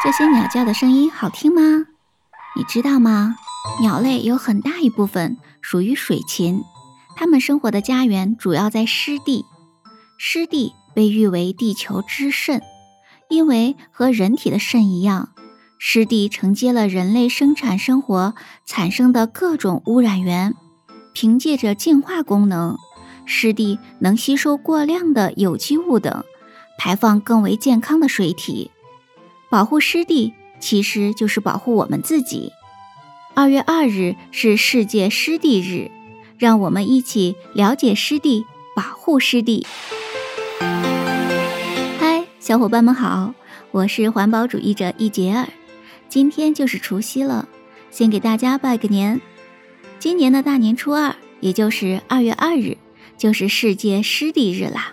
这些鸟叫的声音好听吗？你知道吗？鸟类有很大一部分属于水禽，它们生活的家园主要在湿地。湿地被誉为地球之肾，因为和人体的肾一样，湿地承接了人类生产生活产生的各种污染源。凭借着净化功能，湿地能吸收过量的有机物等，排放更为健康的水体。保护湿地其实就是保护我们自己。二月二日是世界湿地日，让我们一起了解湿地，保护湿地。嗨，小伙伴们好，我是环保主义者易杰尔。今天就是除夕了，先给大家拜个年。今年的大年初二，也就是二月二日，就是世界湿地日啦。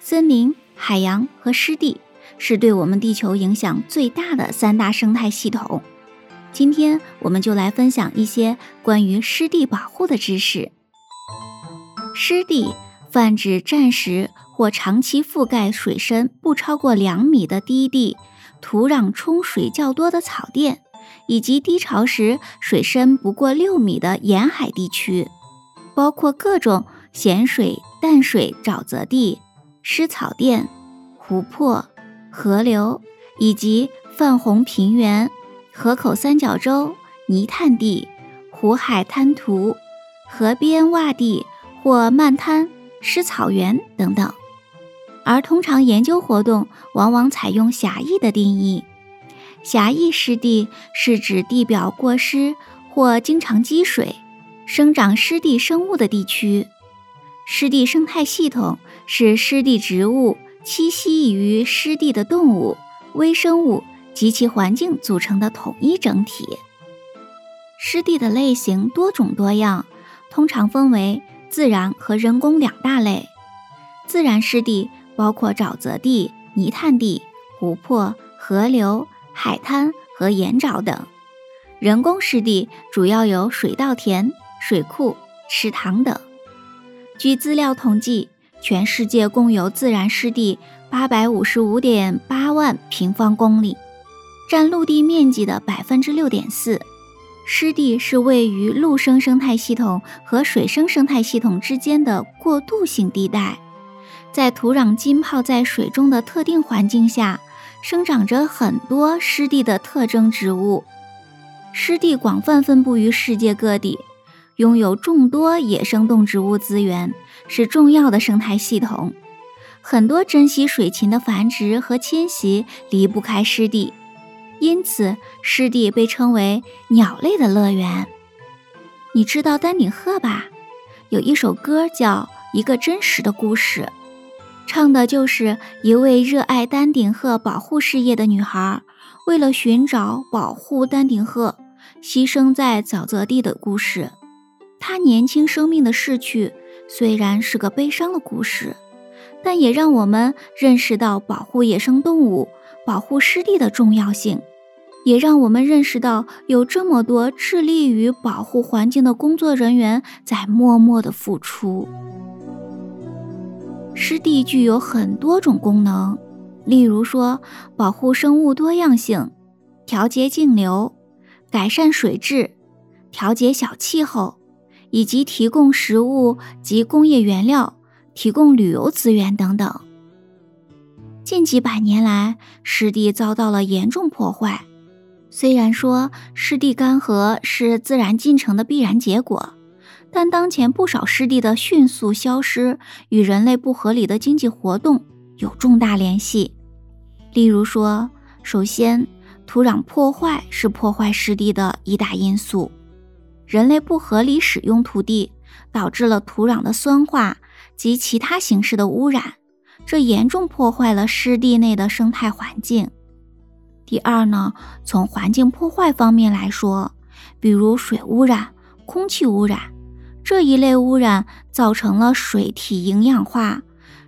森林、海洋和湿地。是对我们地球影响最大的三大生态系统。今天我们就来分享一些关于湿地保护的知识。湿地泛指暂时或长期覆盖水深不超过两米的低地，土壤冲水较多的草甸，以及低潮时水深不过六米的沿海地区，包括各种咸水、淡水沼泽地、湿草甸、湖泊。河流以及泛红平原、河口三角洲、泥炭地、湖海滩涂、河边洼地或漫滩、湿草原等等。而通常研究活动往往采用狭义的定义。狭义湿地是指地表过湿或经常积水、生长湿地生物的地区。湿地生态系统是湿地植物。栖息于湿地的动物、微生物及其环境组成的统一整体。湿地的类型多种多样，通常分为自然和人工两大类。自然湿地包括沼泽地、泥炭地、湖泊、河流、海滩和盐沼等；人工湿地主要有水稻田、水库、池塘等。据资料统计。全世界共有自然湿地八百五十五点八万平方公里，占陆地面积的百分之六点四。湿地是位于陆生生态系统和水生生态系统之间的过渡性地带，在土壤浸泡在水中的特定环境下，生长着很多湿地的特征植物。湿地广泛分布于世界各地。拥有众多野生动植物资源，是重要的生态系统。很多珍稀水禽的繁殖和迁徙离不开湿地，因此湿地被称为鸟类的乐园。你知道丹顶鹤吧？有一首歌叫《一个真实的故事》，唱的就是一位热爱丹顶鹤保护事业的女孩，为了寻找保护丹顶鹤，牺牲在沼泽地的故事。她年轻生命的逝去虽然是个悲伤的故事，但也让我们认识到保护野生动物、保护湿地的重要性，也让我们认识到有这么多致力于保护环境的工作人员在默默的付出。湿地具有很多种功能，例如说保护生物多样性、调节径流、改善水质、调节小气候。以及提供食物及工业原料，提供旅游资源等等。近几百年来，湿地遭到了严重破坏。虽然说湿地干涸是自然进程的必然结果，但当前不少湿地的迅速消失与人类不合理的经济活动有重大联系。例如说，首先，土壤破坏是破坏湿地的一大因素。人类不合理使用土地，导致了土壤的酸化及其他形式的污染，这严重破坏了湿地内的生态环境。第二呢，从环境破坏方面来说，比如水污染、空气污染这一类污染，造成了水体营养化、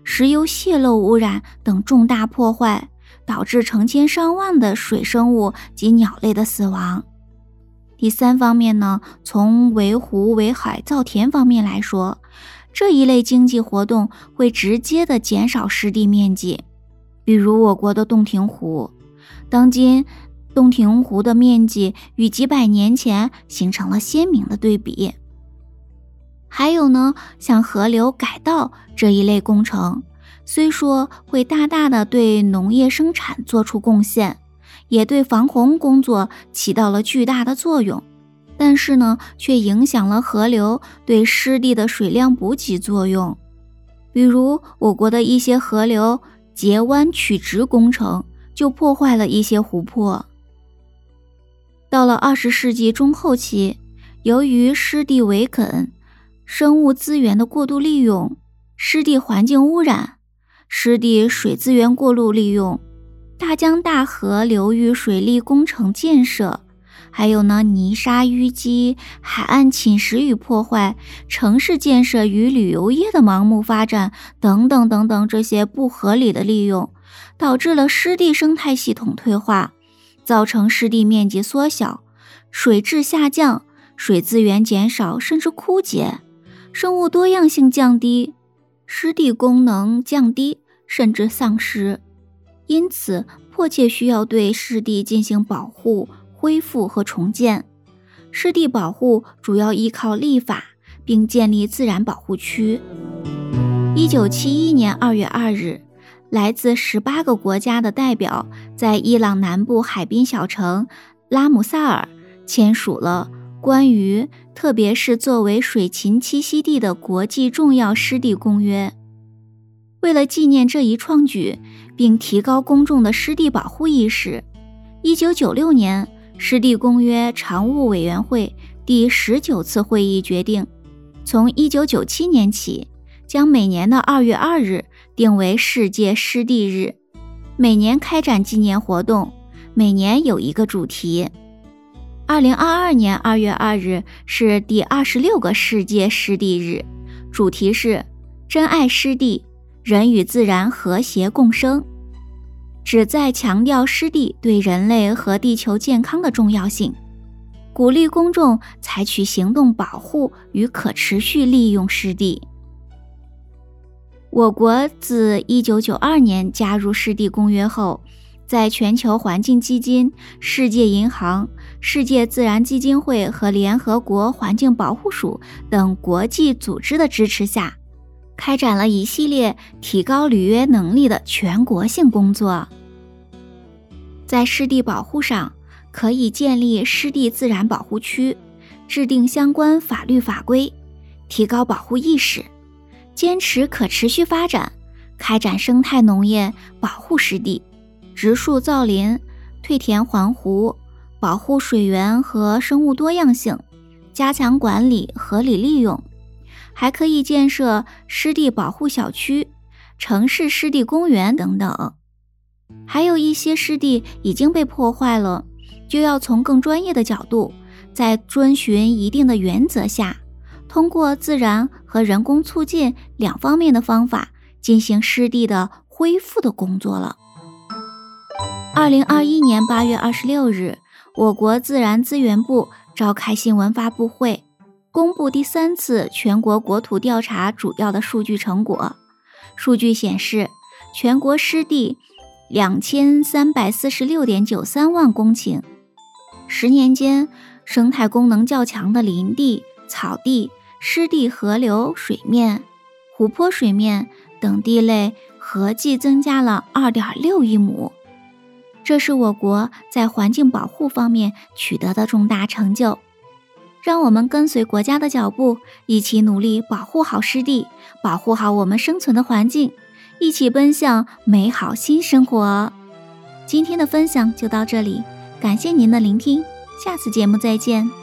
石油泄漏污染等重大破坏，导致成千上万的水生物及鸟类的死亡。第三方面呢，从围湖、围海、造田方面来说，这一类经济活动会直接的减少湿地面积。比如我国的洞庭湖，当今洞庭湖的面积与几百年前形成了鲜明的对比。还有呢，像河流改道这一类工程，虽说会大大的对农业生产做出贡献，也对防洪工作起到了巨大的作用，但是呢，却影响了河流对湿地的水量补给作用。比如我国的一些河流截弯取直工程，就破坏了一些湖泊。到了二十世纪中后期，由于湿地围垦。生物资源的过度利用、湿地环境污染、湿地水资源过度利用、大江大河流域水利工程建设，还有呢泥沙淤积、海岸侵蚀与破坏、城市建设与旅游业的盲目发展等等等等，这些不合理的利用，导致了湿地生态系统退化，造成湿地面积缩小、水质下降、水资源减少甚至枯竭。生物多样性降低，湿地功能降低甚至丧失，因此迫切需要对湿地进行保护、恢复和重建。湿地保护主要依靠立法，并建立自然保护区。一九七一年二月二日，来自十八个国家的代表在伊朗南部海滨小城拉姆萨尔签署了。关于，特别是作为水禽栖息地的国际重要湿地公约，为了纪念这一创举，并提高公众的湿地保护意识，一九九六年，湿地公约常务委员会第十九次会议决定，从一九九七年起，将每年的二月二日定为世界湿地日，每年开展纪念活动，每年有一个主题。二零二二年二月二日是第二十六个世界湿地日，主题是“珍爱湿地，人与自然和谐共生”，旨在强调湿地对人类和地球健康的重要性，鼓励公众采取行动保护与可持续利用湿地。我国自一九九二年加入湿地公约后。在全球环境基金、世界银行、世界自然基金会和联合国环境保护署等国际组织的支持下，开展了一系列提高履约能力的全国性工作。在湿地保护上，可以建立湿地自然保护区，制定相关法律法规，提高保护意识，坚持可持续发展，开展生态农业，保护湿地。植树造林、退田还湖，保护水源和生物多样性，加强管理、合理利用，还可以建设湿地保护小区、城市湿地公园等等。还有一些湿地已经被破坏了，就要从更专业的角度，在遵循一定的原则下，通过自然和人工促进两方面的方法，进行湿地的恢复的工作了。二零二一年八月二十六日，我国自然资源部召开新闻发布会，公布第三次全国国土调查主要的数据成果。数据显示，全国湿地两千三百四十六点九三万公顷，十年间生态功能较强的林地、草地、湿地、河流水面、湖泊水面等地类合计增加了二点六亿亩。这是我国在环境保护方面取得的重大成就，让我们跟随国家的脚步，一起努力保护好湿地，保护好我们生存的环境，一起奔向美好新生活。今天的分享就到这里，感谢您的聆听，下次节目再见。